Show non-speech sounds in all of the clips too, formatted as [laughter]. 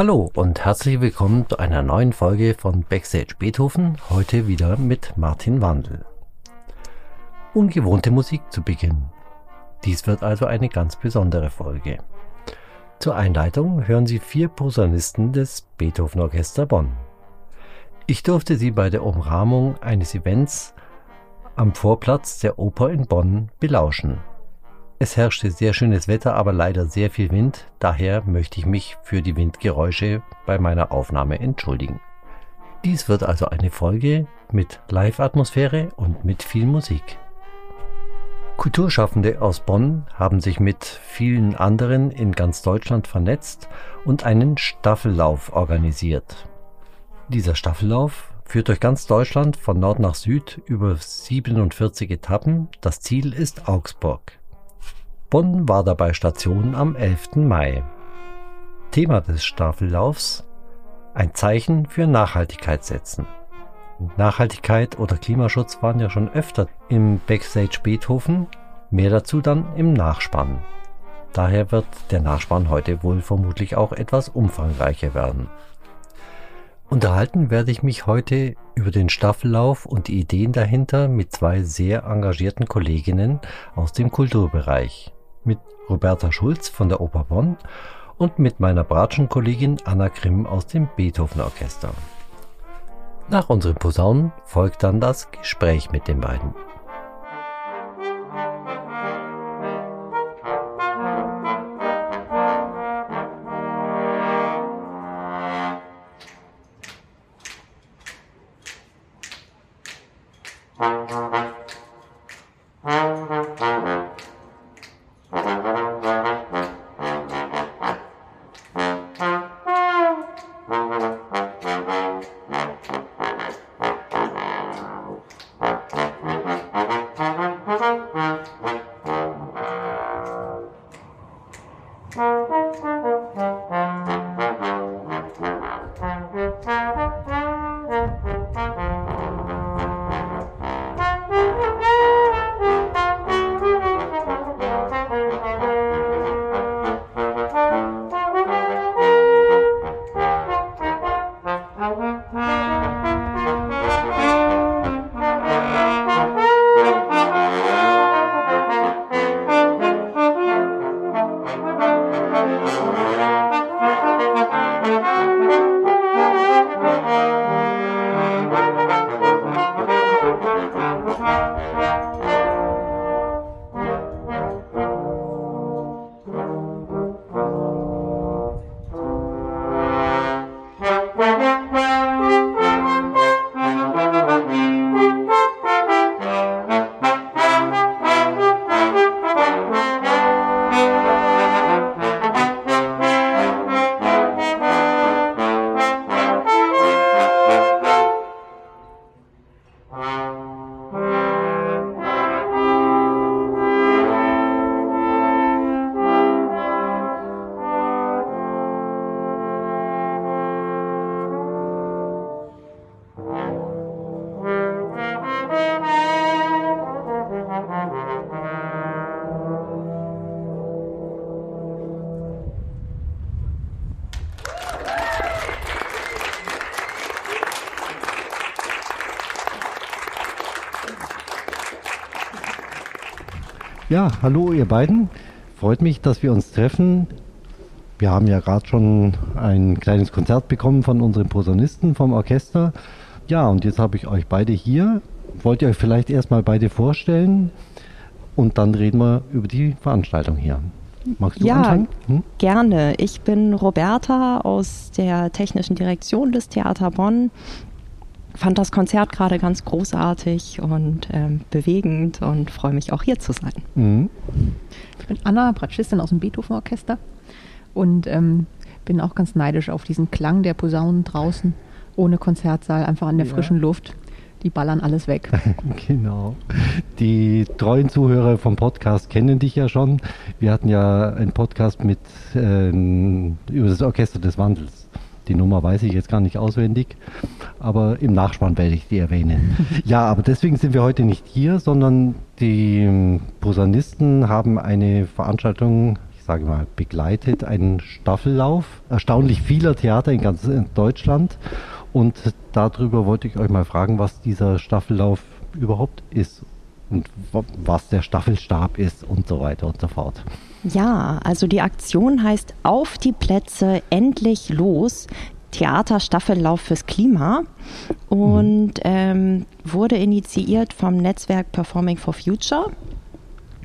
Hallo und herzlich willkommen zu einer neuen Folge von Backstage Beethoven, heute wieder mit Martin Wandel. Ungewohnte Musik zu Beginn. Dies wird also eine ganz besondere Folge. Zur Einleitung hören Sie vier Posaunisten des Beethoven Orchester Bonn. Ich durfte sie bei der Umrahmung eines Events am Vorplatz der Oper in Bonn belauschen. Es herrschte sehr schönes Wetter, aber leider sehr viel Wind, daher möchte ich mich für die Windgeräusche bei meiner Aufnahme entschuldigen. Dies wird also eine Folge mit Live-Atmosphäre und mit viel Musik. Kulturschaffende aus Bonn haben sich mit vielen anderen in ganz Deutschland vernetzt und einen Staffellauf organisiert. Dieser Staffellauf führt durch ganz Deutschland von Nord nach Süd über 47 Etappen. Das Ziel ist Augsburg. Bonn war dabei Station am 11. Mai. Thema des Staffellaufs ein Zeichen für Nachhaltigkeit setzen. Nachhaltigkeit oder Klimaschutz waren ja schon öfter im Backstage Beethoven, mehr dazu dann im Nachspann. Daher wird der Nachspann heute wohl vermutlich auch etwas umfangreicher werden. Unterhalten werde ich mich heute über den Staffellauf und die Ideen dahinter mit zwei sehr engagierten Kolleginnen aus dem Kulturbereich mit Roberta Schulz von der Oper Bonn und mit meiner Bratschenkollegin Anna Grimm aus dem Beethoven Orchester. Nach unseren Posaunen folgt dann das Gespräch mit den beiden. Ja, hallo ihr beiden. Freut mich, dass wir uns treffen. Wir haben ja gerade schon ein kleines Konzert bekommen von unseren Posaunisten vom Orchester. Ja, und jetzt habe ich euch beide hier. Wollt ihr euch vielleicht erstmal beide vorstellen und dann reden wir über die Veranstaltung hier. Magst du ja, anfangen? Hm? gerne. Ich bin Roberta aus der technischen Direktion des Theater Bonn fand das Konzert gerade ganz großartig und ähm, bewegend und freue mich auch hier zu sein. Mhm. Ich bin Anna, Bratschistin aus dem Beethoven-Orchester und ähm, bin auch ganz neidisch auf diesen Klang der Posaunen draußen, ohne Konzertsaal, einfach an der ja. frischen Luft. Die ballern alles weg. [laughs] genau. Die treuen Zuhörer vom Podcast kennen dich ja schon. Wir hatten ja einen Podcast mit äh, über das Orchester des Wandels. Die Nummer weiß ich jetzt gar nicht auswendig, aber im Nachspann werde ich die erwähnen. [laughs] ja, aber deswegen sind wir heute nicht hier, sondern die Posaunisten haben eine Veranstaltung, ich sage mal, begleitet einen Staffellauf erstaunlich vieler Theater in ganz Deutschland. Und darüber wollte ich euch mal fragen, was dieser Staffellauf überhaupt ist und was der Staffelstab ist und so weiter und so fort. Ja, also die Aktion heißt Auf die Plätze, endlich los. Theaterstaffellauf fürs Klima und mhm. ähm, wurde initiiert vom Netzwerk Performing for Future,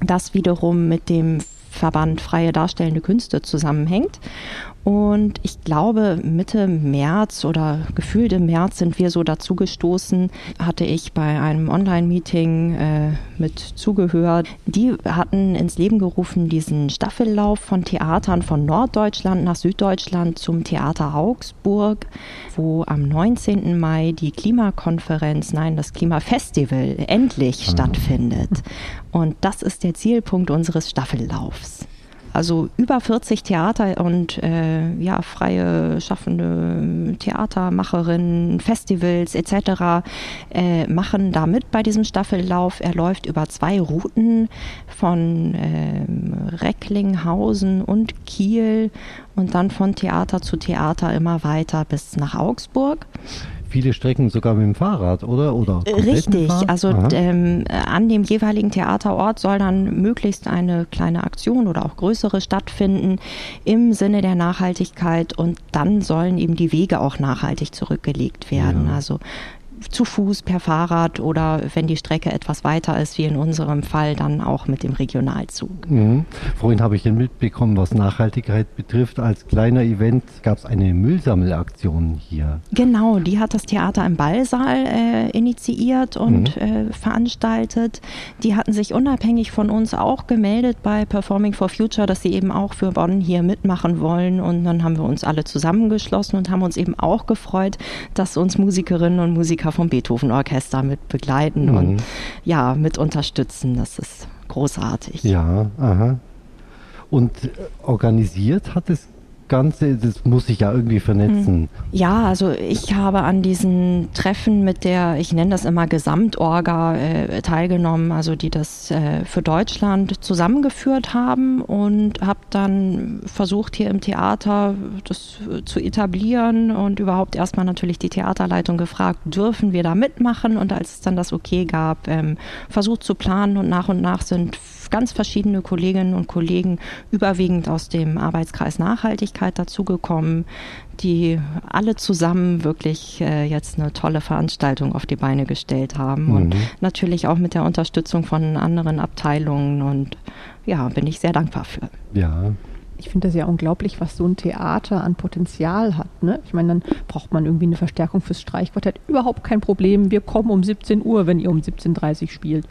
das wiederum mit dem Verband Freie Darstellende Künste zusammenhängt. Und ich glaube, Mitte März oder gefühlt im März sind wir so dazu gestoßen, hatte ich bei einem Online-Meeting äh, mit zugehört. Die hatten ins Leben gerufen diesen Staffellauf von Theatern von Norddeutschland nach Süddeutschland zum Theater Augsburg, wo am 19. Mai die Klimakonferenz, nein, das Klimafestival endlich mhm. stattfindet. Und das ist der Zielpunkt unseres Staffellaufs. Also über 40 Theater und äh, ja, freie schaffende Theatermacherinnen, Festivals etc. Äh, machen da mit bei diesem Staffellauf. Er läuft über zwei Routen von äh, Recklinghausen und Kiel und dann von Theater zu Theater immer weiter bis nach Augsburg viele Strecken sogar mit dem Fahrrad, oder? oder Richtig, also ähm, an dem jeweiligen Theaterort soll dann möglichst eine kleine Aktion oder auch größere stattfinden im Sinne der Nachhaltigkeit und dann sollen eben die Wege auch nachhaltig zurückgelegt werden. Ja. Also zu Fuß, per Fahrrad oder wenn die Strecke etwas weiter ist, wie in unserem Fall, dann auch mit dem Regionalzug. Mhm. Vorhin habe ich mitbekommen, was Nachhaltigkeit betrifft. Als kleiner Event gab es eine Müllsammelaktion hier. Genau, die hat das Theater im Ballsaal äh, initiiert und mhm. äh, veranstaltet. Die hatten sich unabhängig von uns auch gemeldet bei Performing for Future, dass sie eben auch für Bonn hier mitmachen wollen. Und dann haben wir uns alle zusammengeschlossen und haben uns eben auch gefreut, dass uns Musikerinnen und Musiker vom Beethoven Orchester mit begleiten mhm. und ja, mit unterstützen. Das ist großartig. Ja, aha. Und organisiert hat es Ganze, das muss sich ja irgendwie vernetzen. Hm. Ja, also ich habe an diesen Treffen mit der, ich nenne das immer Gesamtorga, äh, teilgenommen, also die das äh, für Deutschland zusammengeführt haben und habe dann versucht, hier im Theater das zu etablieren und überhaupt erstmal natürlich die Theaterleitung gefragt, dürfen wir da mitmachen? Und als es dann das Okay gab, ähm, versucht zu planen und nach und nach sind ganz verschiedene Kolleginnen und Kollegen, überwiegend aus dem Arbeitskreis Nachhaltigkeit dazugekommen, die alle zusammen wirklich äh, jetzt eine tolle Veranstaltung auf die Beine gestellt haben. Mhm. Und natürlich auch mit der Unterstützung von anderen Abteilungen. Und ja, bin ich sehr dankbar für. Ja, ich finde das ja unglaublich, was so ein Theater an Potenzial hat. Ne? Ich meine, dann braucht man irgendwie eine Verstärkung fürs Streichquartett. Überhaupt kein Problem. Wir kommen um 17 Uhr, wenn ihr um 17.30 Uhr spielt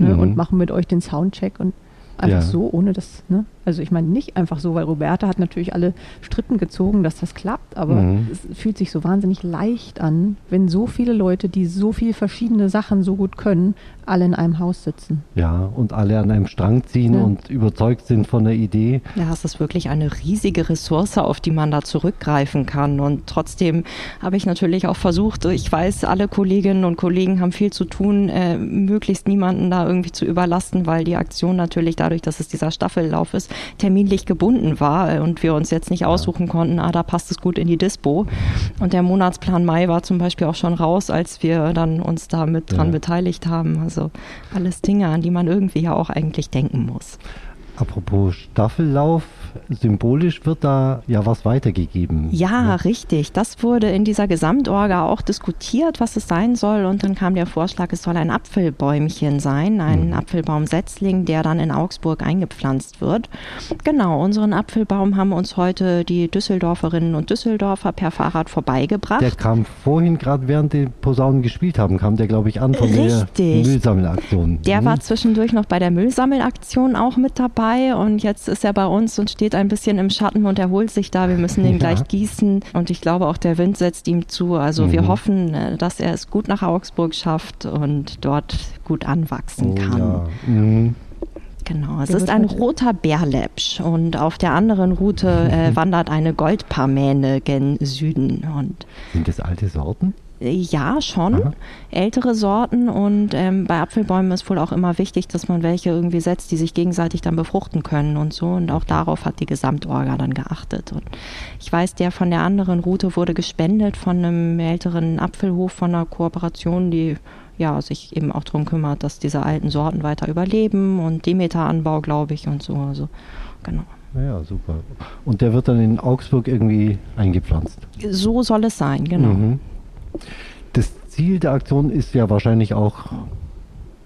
ne, mhm. und machen mit euch den Soundcheck und einfach ja. so, ohne das, ne? Also ich meine nicht einfach so, weil Roberta hat natürlich alle Strippen gezogen, dass das klappt, aber mhm. es fühlt sich so wahnsinnig leicht an, wenn so viele Leute, die so viele verschiedene Sachen so gut können, alle in einem Haus sitzen. Ja, und alle an einem Strang ziehen ja. und überzeugt sind von der Idee. Ja, es ist wirklich eine riesige Ressource, auf die man da zurückgreifen kann. Und trotzdem habe ich natürlich auch versucht, ich weiß, alle Kolleginnen und Kollegen haben viel zu tun, äh, möglichst niemanden da irgendwie zu überlasten, weil die Aktion natürlich dadurch, dass es dieser Staffellauf ist, terminlich gebunden war und wir uns jetzt nicht aussuchen konnten, ah, da passt es gut in die Dispo. Und der Monatsplan Mai war zum Beispiel auch schon raus, als wir dann uns da mit dran ja. beteiligt haben. Also alles Dinge, an die man irgendwie ja auch eigentlich denken muss. Apropos Staffellauf, symbolisch wird da ja was weitergegeben. Ja, ne? richtig. Das wurde in dieser Gesamtorga auch diskutiert, was es sein soll. Und dann kam der Vorschlag, es soll ein Apfelbäumchen sein, ein mhm. Apfelbaumsetzling, der dann in Augsburg eingepflanzt wird. Genau, unseren Apfelbaum haben uns heute die Düsseldorferinnen und Düsseldorfer per Fahrrad vorbeigebracht. Der kam vorhin gerade, während die Posaunen gespielt haben, kam der, glaube ich, an von richtig. der Müllsammelaktion. Der mhm. war zwischendurch noch bei der Müllsammelaktion auch mit dabei und jetzt ist er bei uns und steht ein bisschen im Schatten und erholt sich da. Wir müssen den ja. gleich gießen und ich glaube auch der Wind setzt ihm zu. Also mhm. wir hoffen, äh, dass er es gut nach Augsburg schafft und dort gut anwachsen oh, kann. Ja. Mhm. Genau, es ist ein roter Bärläppsch und auf der anderen Route äh, [laughs] wandert eine Goldparmäne gen Süden. Und Sind das alte Sorten? Ja, schon. Aha. Ältere Sorten und ähm, bei Apfelbäumen ist wohl auch immer wichtig, dass man welche irgendwie setzt, die sich gegenseitig dann befruchten können und so. Und auch darauf hat die Gesamtorga dann geachtet. Und ich weiß, der von der anderen Route wurde gespendet von einem älteren Apfelhof von einer Kooperation, die ja, sich eben auch darum kümmert, dass diese alten Sorten weiter überleben und Demeteranbau, glaube ich, und so. Also, genau. Ja, super. Und der wird dann in Augsburg irgendwie eingepflanzt. So soll es sein, genau. Mhm. Das Ziel der Aktion ist ja wahrscheinlich auch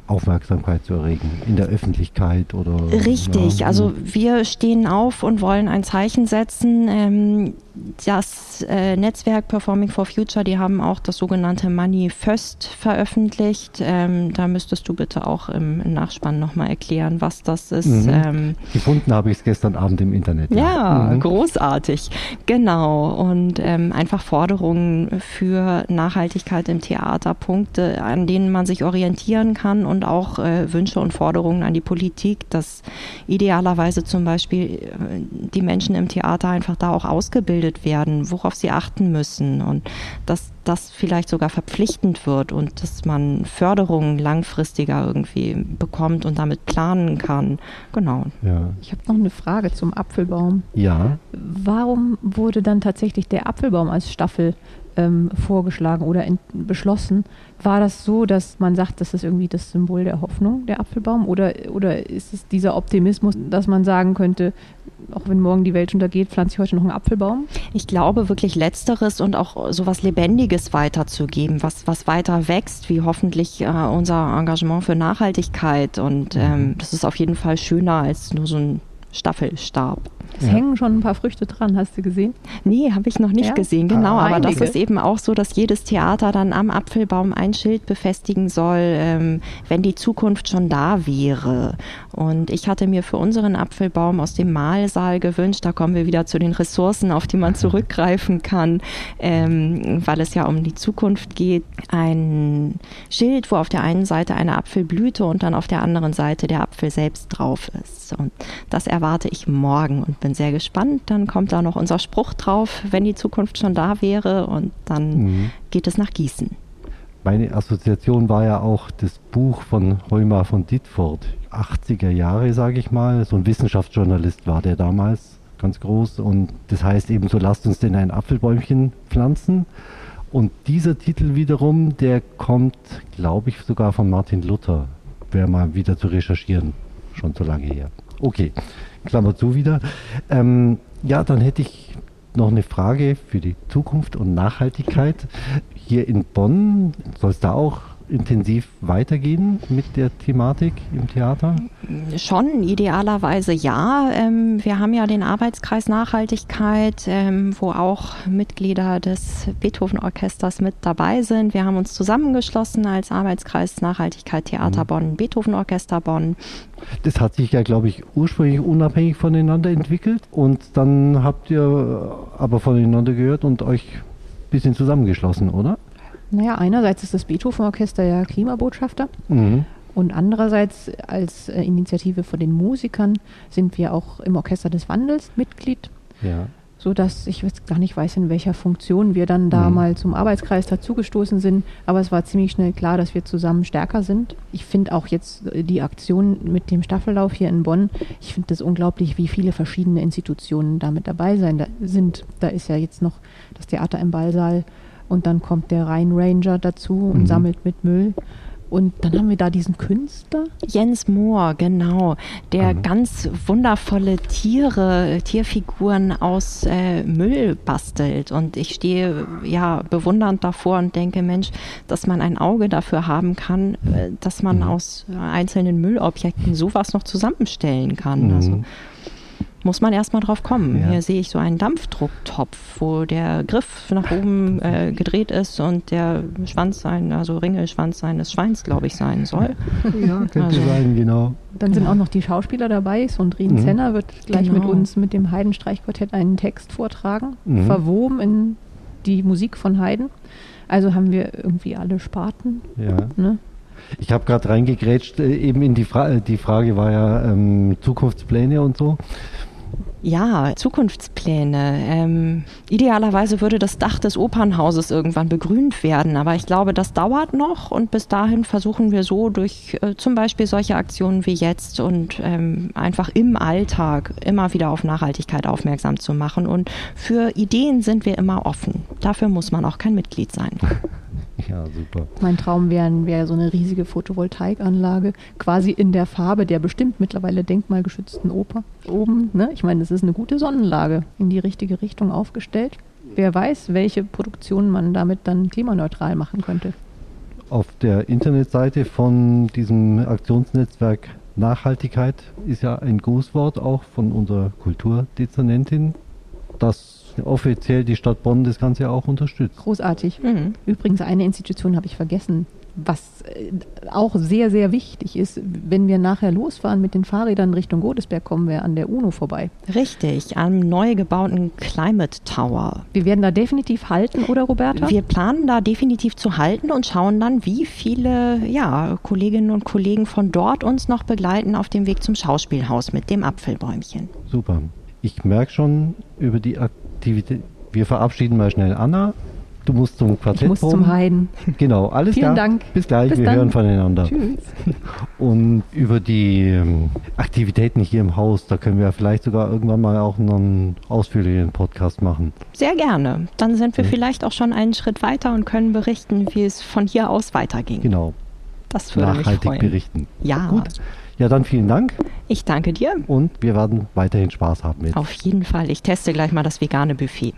Aufmerksamkeit zu erregen in der Öffentlichkeit oder. Richtig, ja. also wir stehen auf und wollen ein Zeichen setzen. Ähm, das äh, Netzwerk Performing for Future, die haben auch das sogenannte Money First veröffentlicht. Ähm, da müsstest du bitte auch im, im Nachspann nochmal erklären, was das ist. Mhm. Ähm, Gefunden habe ich es gestern Abend im Internet. Ja, ja mhm. großartig. Genau. Und ähm, einfach Forderungen für Nachhaltigkeit im Theater, Punkte, an denen man sich orientieren kann und auch äh, Wünsche und Forderungen an die Politik, dass idealerweise zum Beispiel äh, die Menschen im Theater einfach da auch ausgebildet ausgebildet werden, worauf sie achten müssen und dass das vielleicht sogar verpflichtend wird und dass man Förderungen langfristiger irgendwie bekommt und damit planen kann. Genau. Ja. Ich habe noch eine Frage zum Apfelbaum. Ja. Warum wurde dann tatsächlich der Apfelbaum als Staffel ähm, vorgeschlagen oder beschlossen. War das so, dass man sagt, das ist irgendwie das Symbol der Hoffnung, der Apfelbaum? Oder, oder ist es dieser Optimismus, dass man sagen könnte, auch wenn morgen die Welt untergeht, pflanze ich heute noch einen Apfelbaum? Ich glaube wirklich Letzteres und auch so was Lebendiges weiterzugeben, was, was weiter wächst, wie hoffentlich äh, unser Engagement für Nachhaltigkeit. Und ähm, mhm. das ist auf jeden Fall schöner als nur so ein Staffelstab. Es ja. hängen schon ein paar Früchte dran, hast du gesehen? Nee, habe ich noch nicht ja? gesehen, genau. Ah, aber das ist eben auch so, dass jedes Theater dann am Apfelbaum ein Schild befestigen soll, ähm, wenn die Zukunft schon da wäre. Und ich hatte mir für unseren Apfelbaum aus dem Mahlsaal gewünscht, da kommen wir wieder zu den Ressourcen, auf die man [laughs] zurückgreifen kann, ähm, weil es ja um die Zukunft geht, ein Schild, wo auf der einen Seite eine Apfelblüte und dann auf der anderen Seite der Apfel selbst drauf ist. Und das erwarte ich morgen und bin sehr gespannt. Dann kommt da noch unser Spruch drauf, wenn die Zukunft schon da wäre und dann mhm. geht es nach Gießen. Meine Assoziation war ja auch das Buch von Heuma von Dittfurt, 80er Jahre, sage ich mal. So ein Wissenschaftsjournalist war der damals, ganz groß. Und das heißt eben so, lasst uns denn ein Apfelbäumchen pflanzen. Und dieser Titel wiederum, der kommt, glaube ich, sogar von Martin Luther. Wäre mal wieder zu recherchieren. Schon zu lange her. Okay, Klammer zu wieder. Ähm, ja, dann hätte ich noch eine Frage für die Zukunft und Nachhaltigkeit. Hier in Bonn soll es da auch intensiv weitergehen mit der Thematik im Theater? Schon, idealerweise ja. Ähm, wir haben ja den Arbeitskreis Nachhaltigkeit, ähm, wo auch Mitglieder des Beethoven-Orchesters mit dabei sind. Wir haben uns zusammengeschlossen als Arbeitskreis Nachhaltigkeit Theater mhm. Bonn, Beethoven-Orchester Bonn. Das hat sich ja, glaube ich, ursprünglich unabhängig voneinander entwickelt und dann habt ihr aber voneinander gehört und euch ein bisschen zusammengeschlossen, oder? Naja, einerseits ist das Beethoven-Orchester ja Klimabotschafter. Mhm. Und andererseits als äh, Initiative von den Musikern sind wir auch im Orchester des Wandels Mitglied. Ja. So dass ich jetzt gar nicht weiß, in welcher Funktion wir dann da mhm. mal zum Arbeitskreis dazugestoßen sind. Aber es war ziemlich schnell klar, dass wir zusammen stärker sind. Ich finde auch jetzt äh, die Aktion mit dem Staffellauf hier in Bonn, ich finde das unglaublich, wie viele verschiedene Institutionen da mit dabei sein da sind. Da ist ja jetzt noch das Theater im Ballsaal und dann kommt der Rhein-Ranger dazu und mhm. sammelt mit Müll. Und dann haben wir da diesen Künstler. Jens Mohr, genau, der mhm. ganz wundervolle Tiere, Tierfiguren aus äh, Müll bastelt. Und ich stehe ja bewundernd davor und denke, Mensch, dass man ein Auge dafür haben kann, äh, dass man mhm. aus einzelnen Müllobjekten sowas noch zusammenstellen kann. Mhm. Also muss man erstmal drauf kommen. Ja. Hier sehe ich so einen Dampfdrucktopf, wo der Griff nach oben äh, gedreht ist und der Schwanz sein, also Ringelschwanz seines Schweins, glaube ich, sein soll. Ja, könnte also. sein, genau. Dann sind auch noch die Schauspieler dabei. Sondrin mhm. Zenner wird gleich genau. mit uns mit dem Heidenstreichquartett einen Text vortragen, mhm. verwoben in die Musik von Haydn. Also haben wir irgendwie alle Sparten. Ja. Ne? Ich habe gerade reingegrätscht, äh, eben in die, Fra die Frage war ja ähm, Zukunftspläne und so Ja, Zukunftspläne. Ähm, idealerweise würde das Dach des Opernhauses irgendwann begrünt werden, aber ich glaube, das dauert noch und bis dahin versuchen wir so durch äh, zum Beispiel solche Aktionen wie jetzt und ähm, einfach im Alltag immer wieder auf Nachhaltigkeit aufmerksam zu machen. Und für Ideen sind wir immer offen. Dafür muss man auch kein Mitglied sein. [laughs] [laughs] Ja, super. Mein Traum wäre wär so eine riesige Photovoltaikanlage, quasi in der Farbe der bestimmt mittlerweile denkmalgeschützten Oper oben. Ne? Ich meine, das ist eine gute Sonnenlage in die richtige Richtung aufgestellt. Wer weiß, welche Produktion man damit dann klimaneutral machen könnte. Auf der Internetseite von diesem Aktionsnetzwerk Nachhaltigkeit ist ja ein Grußwort auch von unserer Kulturdezernentin, das offiziell die Stadt Bonn das Ganze auch unterstützt. Großartig. Mhm. Übrigens, eine Institution habe ich vergessen, was äh, auch sehr, sehr wichtig ist, wenn wir nachher losfahren mit den Fahrrädern Richtung Godesberg, kommen wir an der UNO vorbei. Richtig, am neu gebauten Climate Tower. Wir werden da definitiv halten, oder Roberta? Wir planen da definitiv zu halten und schauen dann, wie viele ja, Kolleginnen und Kollegen von dort uns noch begleiten auf dem Weg zum Schauspielhaus mit dem Apfelbäumchen. Super. Ich merke schon über die Aktivität. Wir verabschieden mal schnell Anna. Du musst zum Quartett. Ich muss zum Heiden. Genau, alles Vielen klar. Dank. Bis gleich, Bis wir dann. hören voneinander. Tschüss. Und über die ähm, Aktivitäten hier im Haus, da können wir vielleicht sogar irgendwann mal auch einen ausführlichen Podcast machen. Sehr gerne. Dann sind wir ja. vielleicht auch schon einen Schritt weiter und können berichten, wie es von hier aus weiterging. Genau. Das würde Nachhaltig mich freuen. berichten. Ja. Gut. Ja, dann vielen Dank. Ich danke dir. Und wir werden weiterhin Spaß haben mit. Auf jeden Fall. Ich teste gleich mal das vegane Buffet.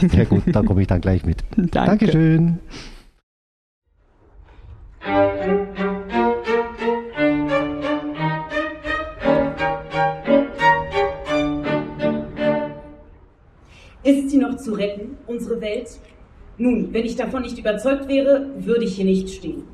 [laughs] Sehr gut, da komme ich dann gleich mit. [laughs] Danke. Dankeschön. Ist sie noch zu retten, unsere Welt? Nun, wenn ich davon nicht überzeugt wäre, würde ich hier nicht stehen.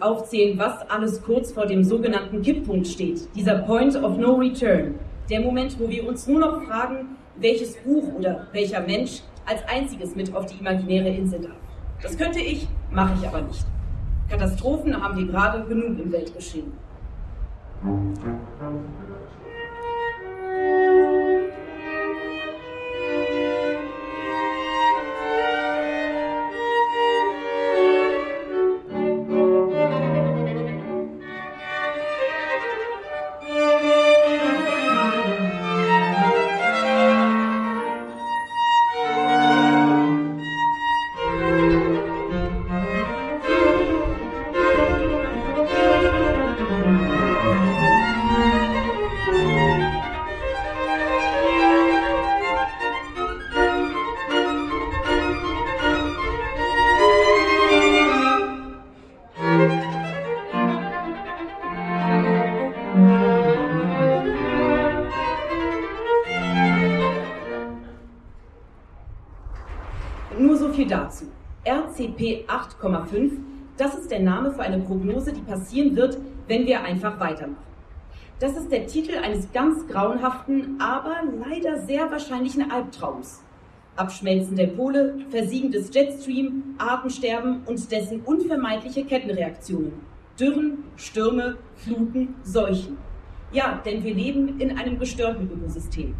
Aufzählen, was alles kurz vor dem sogenannten Kipppunkt steht. Dieser Point of No Return. Der Moment, wo wir uns nur noch fragen, welches Buch oder welcher Mensch als einziges mit auf die imaginäre Insel darf. Das könnte ich, mache ich aber nicht. Katastrophen haben wir gerade genug im Weltgeschehen. Eine Prognose, die passieren wird, wenn wir einfach weitermachen. Das ist der Titel eines ganz grauenhaften, aber leider sehr wahrscheinlichen Albtraums. Abschmelzen der Pole, Versiegen des Jetstream, Artensterben und dessen unvermeidliche Kettenreaktionen. Dürren, Stürme, Fluten, Seuchen. Ja, denn wir leben in einem gestörten Ökosystem.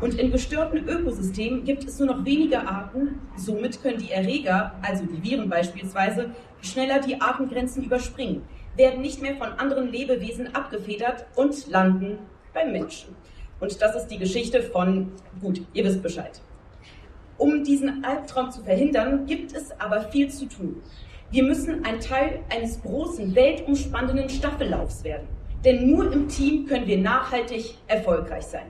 Und in gestörten Ökosystemen gibt es nur noch wenige Arten. Somit können die Erreger, also die Viren beispielsweise, schneller die Artengrenzen überspringen, werden nicht mehr von anderen Lebewesen abgefedert und landen beim Menschen. Und das ist die Geschichte von, gut, ihr wisst Bescheid. Um diesen Albtraum zu verhindern, gibt es aber viel zu tun. Wir müssen ein Teil eines großen, weltumspannenden Staffellaufs werden. Denn nur im Team können wir nachhaltig erfolgreich sein.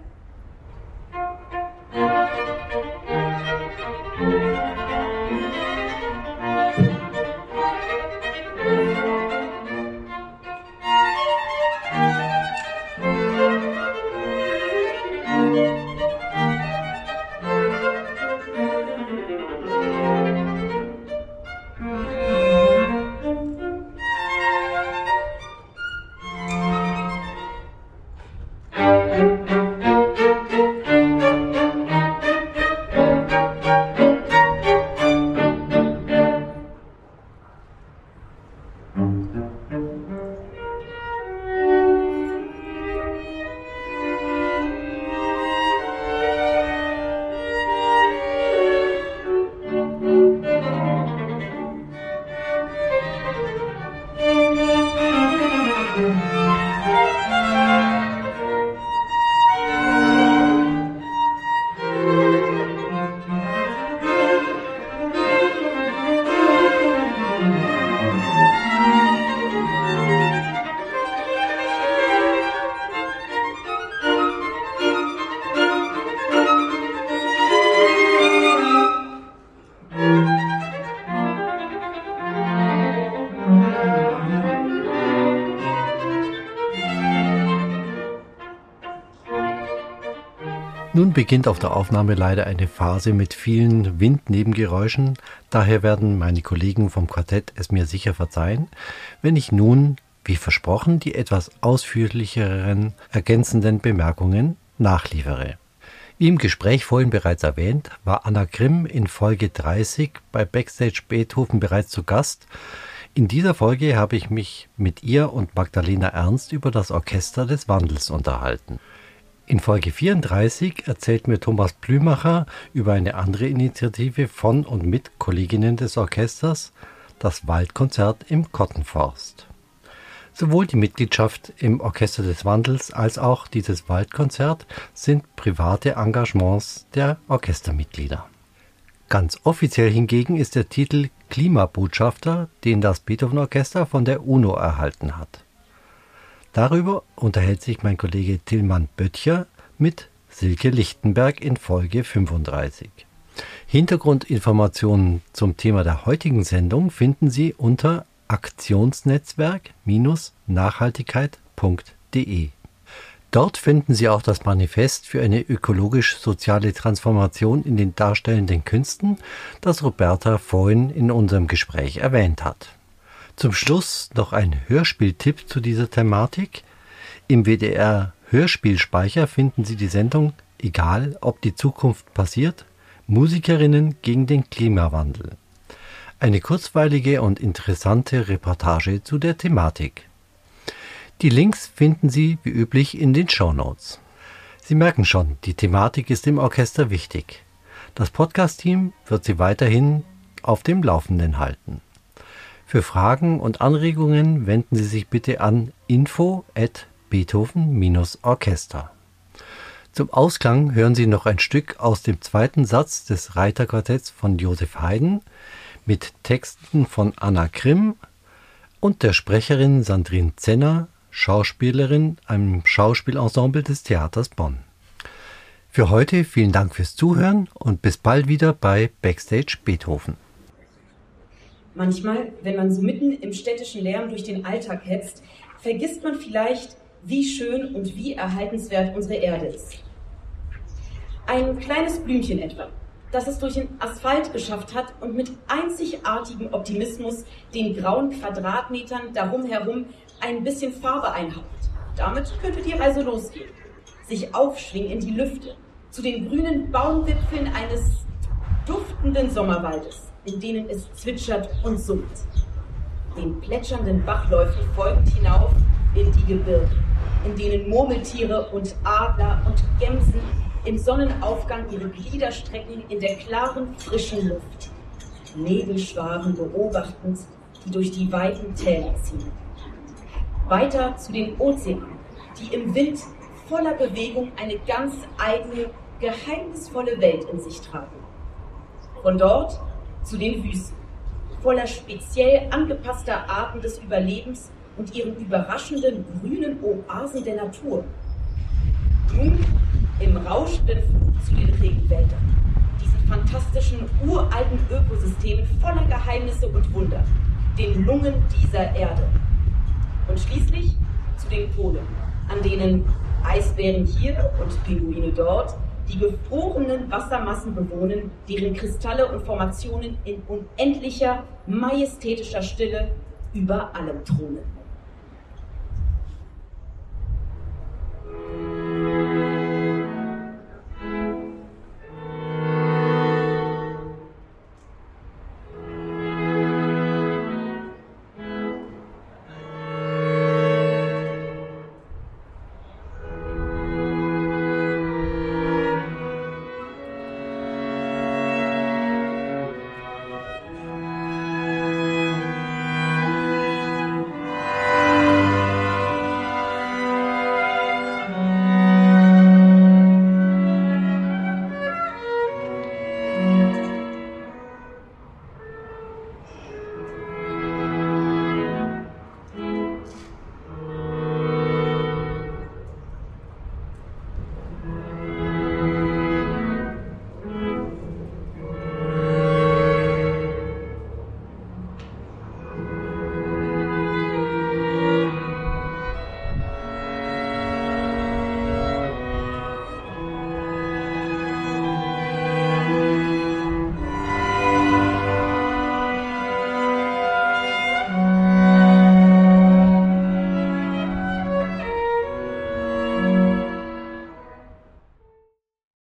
Beginnt auf der Aufnahme leider eine Phase mit vielen Windnebengeräuschen, daher werden meine Kollegen vom Quartett es mir sicher verzeihen, wenn ich nun, wie versprochen, die etwas ausführlicheren ergänzenden Bemerkungen nachliefere. Wie im Gespräch vorhin bereits erwähnt, war Anna Grimm in Folge 30 bei Backstage Beethoven bereits zu Gast. In dieser Folge habe ich mich mit ihr und Magdalena Ernst über das Orchester des Wandels unterhalten. In Folge 34 erzählt mir Thomas Blümacher über eine andere Initiative von und mit Kolleginnen des Orchesters, das Waldkonzert im Kottenforst. Sowohl die Mitgliedschaft im Orchester des Wandels als auch dieses Waldkonzert sind private Engagements der Orchestermitglieder. Ganz offiziell hingegen ist der Titel Klimabotschafter, den das Beethoven Orchester von der UNO erhalten hat. Darüber unterhält sich mein Kollege Tillmann Böttcher mit Silke Lichtenberg in Folge 35. Hintergrundinformationen zum Thema der heutigen Sendung finden Sie unter aktionsnetzwerk-nachhaltigkeit.de. Dort finden Sie auch das Manifest für eine ökologisch-soziale Transformation in den darstellenden Künsten, das Roberta vorhin in unserem Gespräch erwähnt hat. Zum Schluss noch ein Hörspieltipp zu dieser Thematik. Im WDR Hörspielspeicher finden Sie die Sendung Egal, ob die Zukunft passiert, Musikerinnen gegen den Klimawandel. Eine kurzweilige und interessante Reportage zu der Thematik. Die Links finden Sie wie üblich in den Show Notes. Sie merken schon, die Thematik ist im Orchester wichtig. Das Podcast-Team wird Sie weiterhin auf dem Laufenden halten. Für Fragen und Anregungen wenden Sie sich bitte an info at Beethoven-Orchester. Zum Ausklang hören Sie noch ein Stück aus dem zweiten Satz des Reiterquartetts von Josef Haydn mit Texten von Anna Grimm und der Sprecherin Sandrine Zenner, Schauspielerin am Schauspielensemble des Theaters Bonn. Für heute vielen Dank fürs Zuhören und bis bald wieder bei Backstage Beethoven. Manchmal, wenn man so mitten im städtischen Lärm durch den Alltag hetzt, vergisst man vielleicht, wie schön und wie erhaltenswert unsere Erde ist. Ein kleines Blümchen etwa, das es durch den Asphalt geschafft hat und mit einzigartigem Optimismus den grauen Quadratmetern darum herum ein bisschen Farbe einhaucht. Damit könnte die Reise losgehen. Sich aufschwingen in die Lüfte, zu den grünen Baumwipfeln eines duftenden Sommerwaldes in denen es zwitschert und summt. Den plätschernden Bachläufen folgend hinauf in die Gebirge, in denen Murmeltiere und Adler und Gämsen im Sonnenaufgang ihre Glieder strecken in der klaren, frischen Luft. Nebelschwaden beobachtend, die durch die weiten Täler ziehen. Weiter zu den Ozeanen, die im Wind voller Bewegung eine ganz eigene, geheimnisvolle Welt in sich tragen. Von dort zu den Wüsten, voller speziell angepasster Arten des Überlebens und ihren überraschenden grünen Oasen der Natur. Nun im rauschenden Flug zu den Regenwäldern, diesen fantastischen uralten Ökosystemen voller Geheimnisse und Wunder, den Lungen dieser Erde. Und schließlich zu den Polen, an denen Eisbären hier und Pinguine dort die gefrorenen Wassermassen bewohnen, deren Kristalle und Formationen in unendlicher, majestätischer Stille über allem thronen.